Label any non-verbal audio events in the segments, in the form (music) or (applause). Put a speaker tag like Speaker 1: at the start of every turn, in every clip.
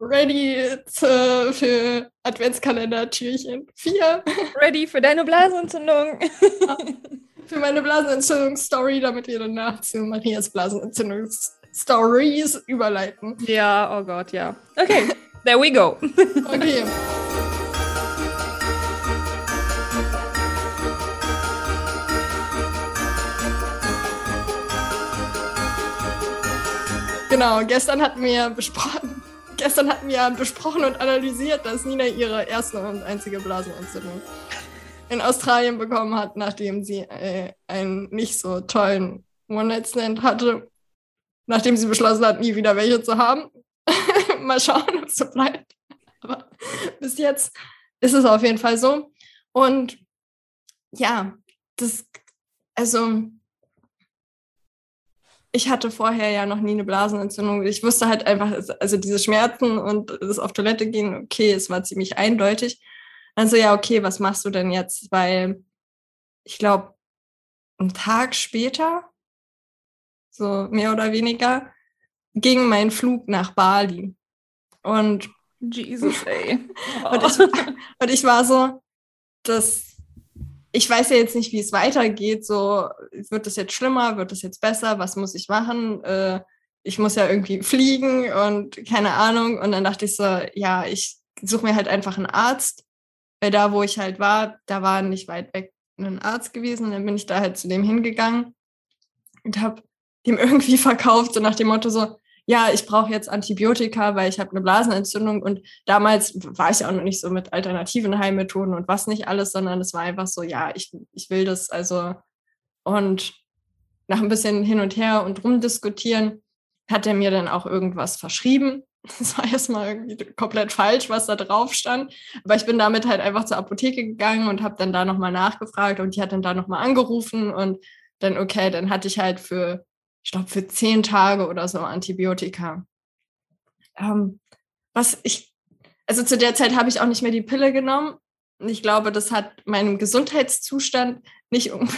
Speaker 1: ready zu, für Adventskalender-Türchen 4.
Speaker 2: Ready für deine Blasenentzündung.
Speaker 1: für meine Blasenentzündungsstory, damit wir danach zu Marias Blasenentzündungsstories überleiten.
Speaker 2: Ja, oh Gott, ja. Okay, there we go.
Speaker 1: Okay. Genau, gestern hatten wir besprochen, gestern hatten wir besprochen und analysiert, dass Nina ihre erste und einzige Blasenentzündung in Australien bekommen hat, nachdem sie äh, einen nicht so tollen One-Night-Stand hatte, nachdem sie beschlossen hat, nie wieder welche zu haben. (laughs) Mal schauen, ob es so bleibt. Aber bis jetzt ist es auf jeden Fall so. Und ja, das, also ich hatte vorher ja noch nie eine Blasenentzündung. Ich wusste halt einfach, also diese Schmerzen und das auf Toilette gehen, okay, es war ziemlich eindeutig. Also ja, okay, was machst du denn jetzt? Weil ich glaube, einen Tag später, so mehr oder weniger, ging mein Flug nach Bali. Und
Speaker 2: Jesus, ey. (laughs)
Speaker 1: und, ich, und ich war so, das ich weiß ja jetzt nicht, wie es weitergeht. So, wird es jetzt schlimmer? Wird es jetzt besser? Was muss ich machen? Äh, ich muss ja irgendwie fliegen und keine Ahnung. Und dann dachte ich so, ja, ich suche mir halt einfach einen Arzt. Weil da, wo ich halt war, da war nicht weit weg ein Arzt gewesen. Und dann bin ich da halt zu dem hingegangen und habe dem (laughs) irgendwie verkauft, so nach dem Motto so, ja, ich brauche jetzt Antibiotika, weil ich habe eine Blasenentzündung. Und damals war ich auch noch nicht so mit alternativen Heilmethoden und was nicht alles, sondern es war einfach so, ja, ich, ich will das. Also, und nach ein bisschen hin und her und rumdiskutieren, hat er mir dann auch irgendwas verschrieben. (laughs) Das war erstmal irgendwie komplett falsch, was da drauf stand. Aber ich bin damit halt einfach zur Apotheke gegangen und habe dann da nochmal nachgefragt und die hat dann da nochmal angerufen und dann, okay, dann hatte ich halt für ich glaube, für zehn Tage oder so Antibiotika. Ähm, was ich, also zu der Zeit habe ich auch nicht mehr die Pille genommen. Und ich glaube, das hat meinem Gesundheitszustand nicht (laughs) un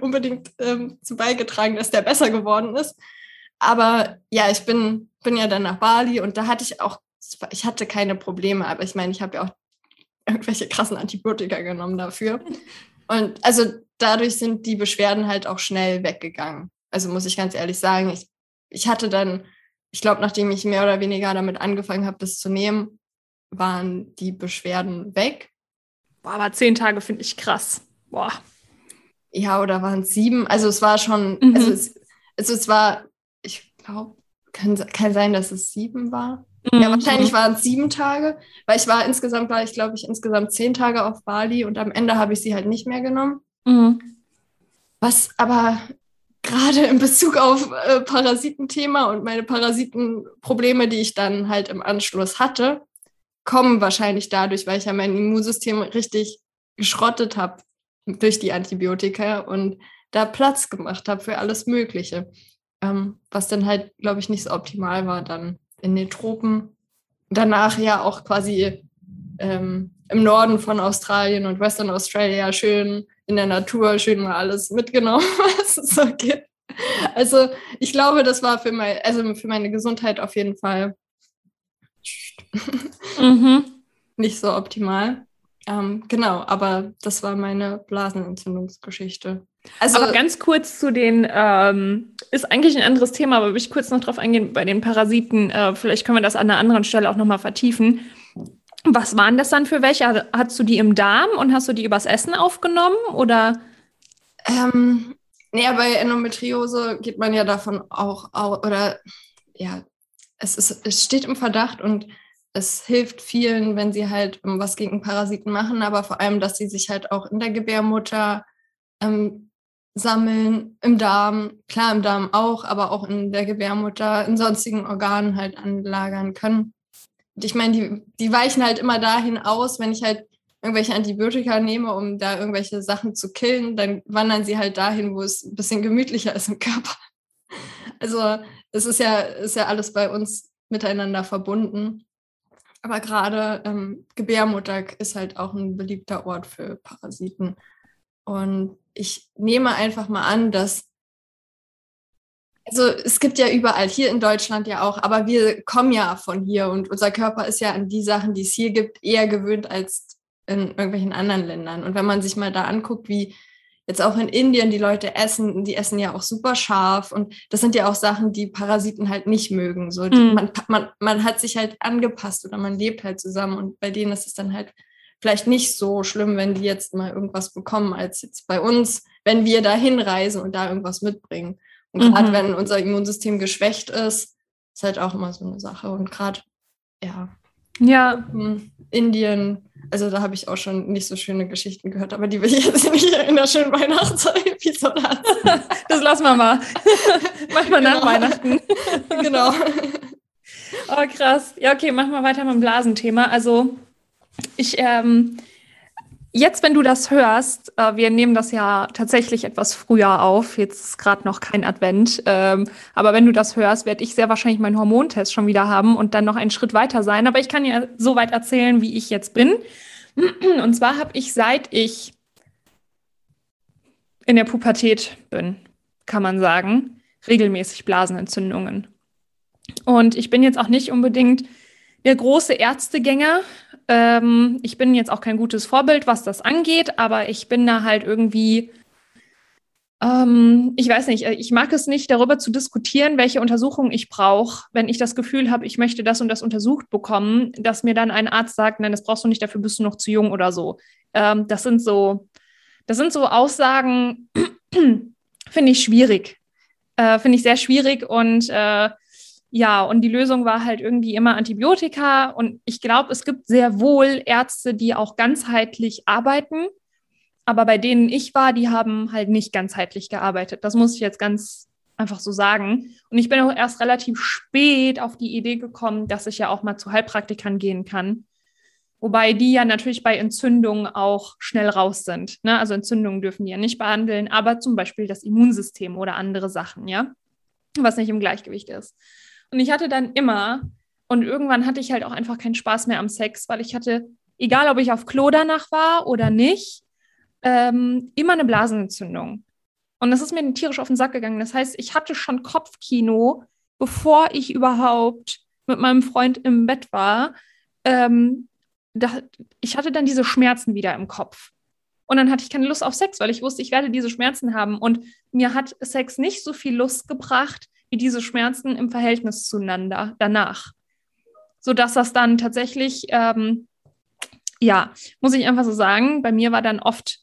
Speaker 1: unbedingt ähm, zu beigetragen, dass der besser geworden ist. Aber ja, ich bin, bin ja dann nach Bali und da hatte ich auch, ich hatte keine Probleme, aber ich meine, ich habe ja auch irgendwelche krassen Antibiotika genommen dafür. (laughs) Und also dadurch sind die Beschwerden halt auch schnell weggegangen. Also muss ich ganz ehrlich sagen, ich, ich hatte dann, ich glaube, nachdem ich mehr oder weniger damit angefangen habe, das zu nehmen, waren die Beschwerden weg.
Speaker 2: Boah, aber zehn Tage finde ich krass. Boah.
Speaker 1: Ja, oder waren es sieben? Also es war schon, mhm. also, es, also es war, ich glaube, kann, kann sein, dass es sieben war. Mhm. Ja, wahrscheinlich waren es sieben Tage, weil ich war insgesamt, war ich glaube ich insgesamt zehn Tage auf Bali und am Ende habe ich sie halt nicht mehr genommen. Mhm. Was aber gerade in Bezug auf äh, Parasitenthema und meine Parasitenprobleme, die ich dann halt im Anschluss hatte, kommen wahrscheinlich dadurch, weil ich ja mein Immunsystem richtig geschrottet habe durch die Antibiotika und da Platz gemacht habe für alles Mögliche. Ähm, was dann halt, glaube ich, nicht so optimal war dann in den Tropen. Danach ja auch quasi ähm, im Norden von Australien und Western Australia schön in der Natur schön mal alles mitgenommen, (laughs) was es so gibt. Also ich glaube, das war für, mein, also für meine Gesundheit auf jeden Fall mhm. (laughs) nicht so optimal. Ähm, genau, aber das war meine Blasenentzündungsgeschichte.
Speaker 2: Also, aber ganz kurz zu den, ähm, ist eigentlich ein anderes Thema, aber will ich kurz noch drauf eingehen bei den Parasiten. Äh, vielleicht können wir das an einer anderen Stelle auch nochmal vertiefen. Was waren das dann für welche? Hast du die im Darm und hast du die übers Essen aufgenommen oder?
Speaker 1: Ähm, nee, bei Endometriose geht man ja davon auch, auch oder ja, es, ist, es steht im Verdacht und es hilft vielen, wenn sie halt was gegen Parasiten machen, aber vor allem, dass sie sich halt auch in der Gebärmutter ähm, sammeln, im Darm, klar im Darm auch, aber auch in der Gebärmutter, in sonstigen Organen halt anlagern können. Ich meine, die, die weichen halt immer dahin aus, wenn ich halt irgendwelche Antibiotika nehme, um da irgendwelche Sachen zu killen, dann wandern sie halt dahin, wo es ein bisschen gemütlicher ist im Körper. Also es ist ja, ist ja alles bei uns miteinander verbunden. Aber gerade ähm, Gebärmutter ist halt auch ein beliebter Ort für Parasiten. Und ich nehme einfach mal an, dass Also es gibt ja überall, hier in Deutschland ja auch, aber wir kommen ja von hier und unser Körper ist ja an die Sachen, die es hier gibt, eher gewöhnt als in irgendwelchen anderen Ländern. Und wenn man sich mal da anguckt, wie jetzt auch in Indien die Leute essen, die essen ja auch super scharf und das sind ja auch Sachen, die Parasiten halt nicht mögen. So, mhm. man, man, man hat sich halt angepasst oder man lebt halt zusammen und bei denen ist es dann halt vielleicht nicht so schlimm, wenn die jetzt mal irgendwas bekommen, als jetzt bei uns, wenn wir da hinreisen und da irgendwas mitbringen. Und gerade mhm. wenn unser Immunsystem geschwächt ist, ist halt auch immer so eine Sache. Und gerade, ja.
Speaker 2: Ja.
Speaker 1: Indien, also da habe ich auch schon nicht so schöne Geschichten gehört, aber die will ich jetzt nicht in der schönen Weihnachtsepisode (laughs)
Speaker 2: Das lassen wir mal. (laughs) Mach mal genau. nach Weihnachten.
Speaker 1: genau. (laughs)
Speaker 2: Oh, krass. Ja, okay, machen wir weiter mit dem Blasenthema. Also, ich ähm, Jetzt, wenn du das hörst, äh, wir nehmen das ja tatsächlich etwas früher auf. Jetzt ist gerade noch kein Advent. Ähm, aber wenn du das hörst, werde ich sehr wahrscheinlich meinen Hormontest schon wieder haben und dann noch einen Schritt weiter sein. Aber ich kann ja so weit erzählen, wie ich jetzt bin. (clears throat) Und zwar habe ich, seit ich in der Pubertät bin, kann man sagen, regelmäßig Blasenentzündungen. Und ich bin jetzt auch nicht unbedingt der große Ärztegänger. Ähm, ich bin jetzt auch kein gutes Vorbild, was das angeht, aber ich bin da halt irgendwie, ähm, ich weiß nicht, äh, ich mag es nicht, darüber zu diskutieren, welche Untersuchungen ich brauche, wenn ich das Gefühl habe, ich möchte das und das untersucht bekommen, dass mir dann ein Arzt sagt, nein, das brauchst du nicht, dafür bist du noch zu jung oder so. Ähm, das sind so, das sind so Aussagen, (clears throat) finde ich schwierig. Äh, finde ich sehr schwierig und äh, ja, und die Lösung war halt irgendwie immer Antibiotika. Und ich glaube, es gibt sehr wohl Ärzte, die auch ganzheitlich arbeiten. Aber bei denen ich war, die haben halt nicht ganzheitlich gearbeitet. Das muss ich jetzt ganz einfach so sagen. Und ich bin auch erst relativ spät auf die Idee gekommen, dass ich ja auch mal zu Heilpraktikern gehen kann. Wobei die ja natürlich bei Entzündungen auch schnell raus sind. Ne? Also Entzündungen dürfen die ja nicht behandeln, aber zum Beispiel das Immunsystem oder andere Sachen, ja, was nicht im Gleichgewicht ist. Und ich hatte dann immer, und irgendwann hatte ich halt auch einfach keinen Spaß mehr am Sex, weil ich hatte, egal ob ich auf Klo danach war oder nicht, ähm, immer eine Blasenentzündung. Und das ist mir tierisch auf den Sack gegangen. Das heißt, ich hatte schon Kopfkino, bevor ich überhaupt mit meinem Freund im Bett war. Ähm, da, ich hatte dann diese Schmerzen wieder im Kopf. Und dann hatte ich keine Lust auf Sex, weil ich wusste, ich werde diese Schmerzen haben. Und mir hat Sex nicht so viel Lust gebracht, diese Schmerzen im Verhältnis zueinander danach. Sodass das dann tatsächlich, ähm, ja, muss ich einfach so sagen, bei mir war dann oft,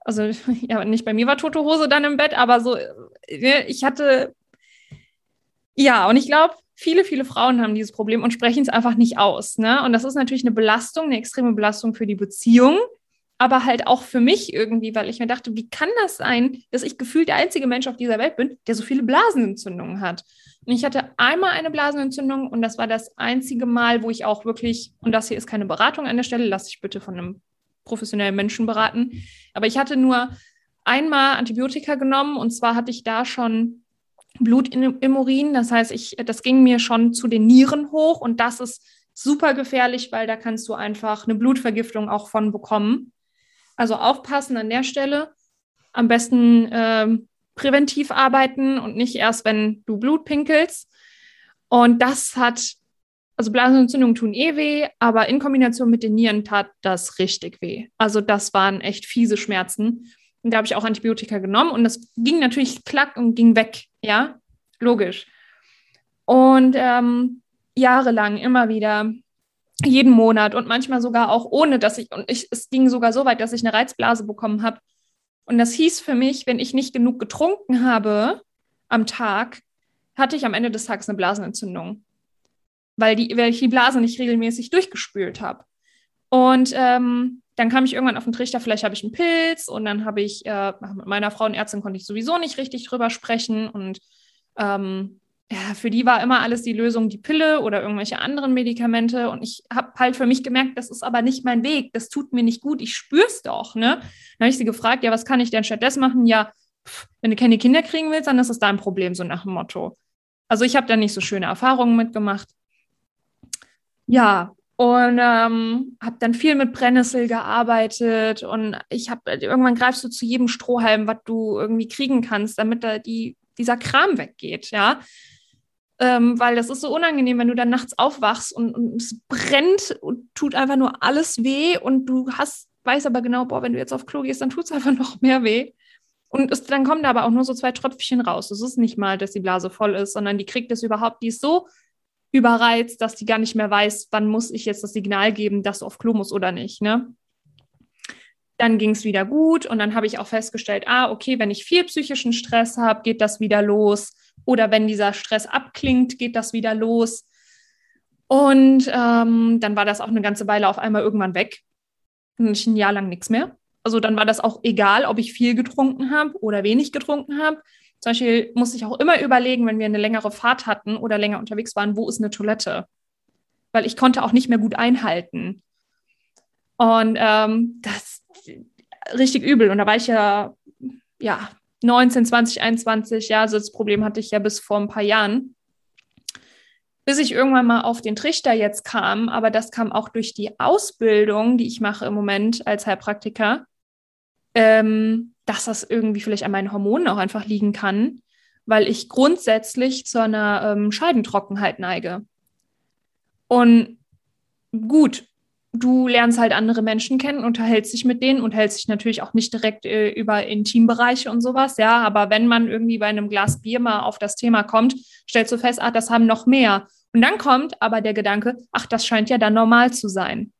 Speaker 2: also (laughs) ja, nicht bei mir war tote Hose dann im Bett, aber so, äh, ich hatte, ja, und ich glaube, viele, viele Frauen haben dieses Problem und sprechen es einfach nicht aus. Ne? Und das ist natürlich eine Belastung, eine extreme Belastung für die Beziehung aber halt auch für mich irgendwie, weil ich mir dachte, wie kann das sein, dass ich gefühlt der einzige Mensch auf dieser Welt bin, der so viele Blasenentzündungen hat? Und ich hatte einmal eine Blasenentzündung und das war das einzige Mal, wo ich auch wirklich, und das hier ist keine Beratung an der Stelle, lasse ich bitte von einem professionellen Menschen beraten, aber ich hatte nur einmal Antibiotika genommen und zwar hatte ich da schon Blut im Urin, das heißt, ich, das ging mir schon zu den Nieren hoch und das ist super gefährlich, weil da kannst du einfach eine Blutvergiftung auch von bekommen. Also aufpassen an der Stelle. Am besten ähm, präventiv arbeiten und nicht erst, wenn du Blut pinkelst. Und das hat, also Blasenentzündungen tun eh weh, aber in Kombination mit den Nieren tat das richtig weh. Also das waren echt fiese Schmerzen. Und da habe ich auch Antibiotika genommen und das ging natürlich klack und ging weg. Ja, logisch. Und ähm, jahrelang immer wieder jeden Monat und manchmal sogar auch ohne, dass ich, und ich, es ging sogar so weit, dass ich eine Reizblase bekommen habe. Und das hieß für mich, wenn ich nicht genug getrunken habe am Tag, hatte ich am Ende des Tages eine Blasenentzündung, weil, die, weil ich die Blase nicht regelmäßig durchgespült habe. Und ähm, dann kam ich irgendwann auf den Trichter, vielleicht habe ich einen Pilz und dann habe ich, äh, mit meiner Frauenärztin konnte ich sowieso nicht richtig drüber sprechen und ähm, ja, für die war immer alles die Lösung die Pille oder irgendwelche anderen Medikamente. Und ich habe halt für mich gemerkt, das ist aber nicht mein Weg. Das tut mir nicht gut. Ich spüre es doch. Ne? Dann habe ich sie gefragt, ja, was kann ich denn stattdessen machen? Ja, pff, wenn du keine Kinder kriegen willst, dann ist es dein Problem, so nach dem Motto. Also ich habe da nicht so schöne Erfahrungen mitgemacht. Ja, und ähm, habe dann viel mit Brennnessel gearbeitet und ich habe irgendwann greifst du zu jedem Strohhalm, was du irgendwie kriegen kannst, damit da die dieser Kram weggeht, ja. Ähm, weil das ist so unangenehm, wenn du dann nachts aufwachst und, und es brennt und tut einfach nur alles weh und du hast, weißt aber genau, boah, wenn du jetzt auf Klo gehst, dann tut es (laughs) einfach noch mehr weh. Und es, dann kommen da aber auch nur so zwei Tröpfchen raus. Es ist nicht mal, dass die Blase voll ist, sondern die kriegt es überhaupt, die ist so überreizt, dass die gar nicht mehr weiß, wann muss ich jetzt das Signal geben, dass du auf Klo musst oder nicht. Ne? Dann ging es wieder gut und dann habe ich auch festgestellt, ah, okay, wenn ich viel psychischen Stress habe, geht das wieder los. Oder wenn dieser Stress abklingt, geht das wieder los. Und ähm, dann war das auch eine ganze Weile auf einmal irgendwann weg. Ein Jahr lang nichts mehr. Also dann war das auch egal, ob ich viel getrunken habe oder wenig getrunken habe. Zum Beispiel musste ich auch immer überlegen, wenn wir eine längere Fahrt hatten oder länger unterwegs waren, wo ist eine Toilette? Weil ich konnte auch nicht mehr gut einhalten. Und ähm, das richtig übel. Und da war ich ja, ja, 19, 20, 21, ja, also das Problem hatte ich ja bis vor ein paar Jahren. Bis ich irgendwann mal auf den Trichter jetzt kam, aber das kam auch durch die Ausbildung, die ich mache im Moment als Heilpraktiker, ähm, dass das irgendwie vielleicht an meinen Hormonen auch einfach liegen kann, weil ich grundsätzlich zu einer ähm, Scheidentrockenheit neige. Und gut, du lernst halt andere Menschen kennen, unterhältst dich mit denen, unterhältst dich natürlich auch nicht direkt äh, über Intimbereiche und sowas, ja, aber wenn man irgendwie bei einem Glas Bier mal auf das Thema kommt, stellst du fest, ach, das haben noch mehr. Und dann kommt aber der Gedanke, ach, das scheint ja dann normal zu sein.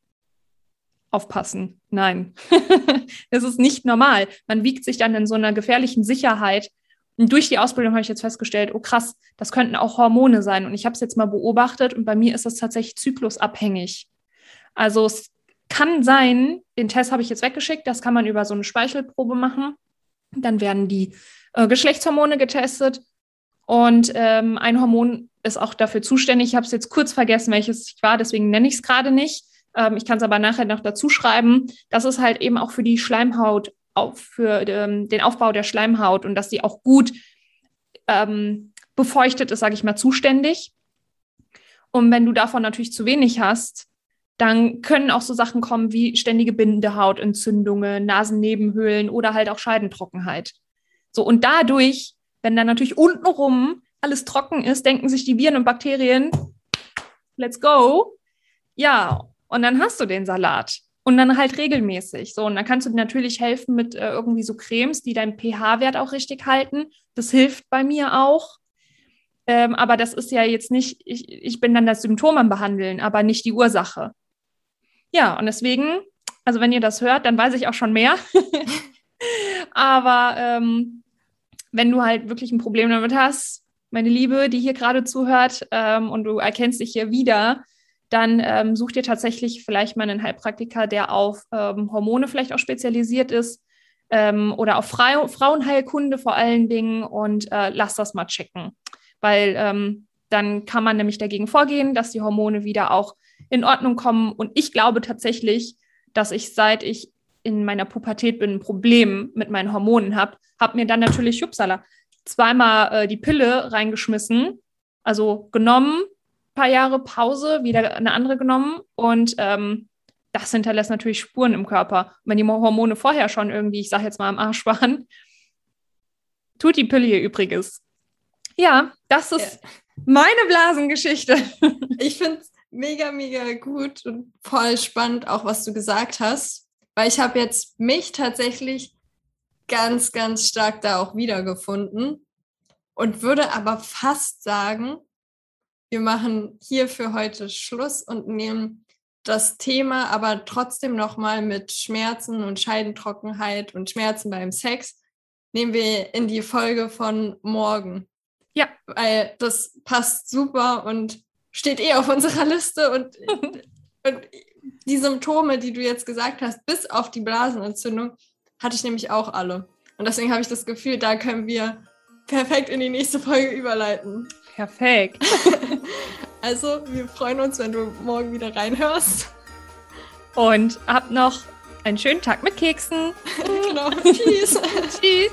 Speaker 2: Aufpassen. Nein, (laughs) es ist nicht normal. Man wiegt sich dann in so einer gefährlichen Sicherheit. Und durch die Ausbildung habe ich jetzt festgestellt, oh krass, das könnten auch Hormone sein. Und ich habe es jetzt mal beobachtet und bei mir ist das tatsächlich zyklusabhängig. Also es kann sein, den Test habe ich jetzt weggeschickt, das kann man über so eine Speichelprobe machen. Dann werden die äh, Geschlechtshormone getestet und ähm, ein Hormon ist auch dafür zuständig. Ich habe es jetzt kurz vergessen, welches ich war, deswegen nenne ich es gerade nicht. Ähm, ich kann es aber nachher noch dazu schreiben. Das ist halt eben auch für die Schleimhaut, auf, für ähm, den Aufbau der Schleimhaut und dass die auch gut ähm, befeuchtet ist, sage ich mal, zuständig. Und wenn du davon natürlich zu wenig hast, dann können auch so Sachen kommen wie ständige Bindehautentzündungen, Nasennebenhöhlen oder halt auch Scheidentrockenheit. So, und dadurch, wenn dann natürlich untenrum alles trocken ist, denken sich die Viren und Bakterien, let's go. Ja, und dann hast du den Salat. Und dann halt regelmäßig. So, und dann kannst du natürlich helfen mit äh, irgendwie so Cremes, die deinen pH-Wert auch richtig halten. Das hilft bei mir auch. Ähm, aber das ist ja jetzt nicht, ich, ich bin dann das Symptom am Behandeln, aber nicht die Ursache. Ja, und deswegen, also wenn ihr das hört, dann weiß ich auch schon mehr. (laughs) Aber ähm, wenn du halt wirklich ein Problem damit hast, meine Liebe, die hier gerade zuhört ähm, und du erkennst dich hier wieder, dann ähm, such dir tatsächlich vielleicht mal einen Heilpraktiker, der auf ähm, Hormone vielleicht auch spezialisiert ist ähm, oder auf Fra Frauenheilkunde vor allen Dingen und äh, lass das mal checken, weil ähm, dann kann man nämlich dagegen vorgehen, dass die Hormone wieder auch in Ordnung kommen. Und ich glaube tatsächlich, dass ich, seit ich in meiner Pubertät bin, ein Problem mit meinen Hormonen habe, habe mir dann natürlich, Schubsala, zweimal äh, die Pille reingeschmissen, also genommen, paar Jahre Pause, wieder eine andere genommen und ähm, das hinterlässt natürlich Spuren im Körper. wenn die Hormone vorher schon irgendwie, ich sage jetzt mal, am Arsch waren, tut die Pille ihr Übriges. Ja, das ist ja. meine Blasengeschichte.
Speaker 1: Ich finde es mega, mega gut und voll spannend, auch was du gesagt hast, weil ich habe jetzt mich tatsächlich ganz, ganz stark da auch wiedergefunden und würde aber fast sagen, wir machen hier für heute Schluss und nehmen das Thema aber trotzdem nochmal mit Schmerzen und Scheidentrockenheit und Schmerzen beim Sex, nehmen wir in die Folge von morgen. Ja. Weil das passt super und steht eh auf unserer Liste und, (laughs) und die Symptome, die du jetzt gesagt hast, bis auf die Blasenentzündung, hatte ich nämlich auch alle. Und deswegen habe ich das Gefühl, da können wir perfekt in die nächste Folge überleiten.
Speaker 2: Perfekt. (laughs)
Speaker 1: also, wir freuen uns, wenn du morgen wieder reinhörst.
Speaker 2: Und hab noch einen schönen Tag mit Keksen. (laughs)
Speaker 1: genau. Tschüss.
Speaker 2: Tschüss.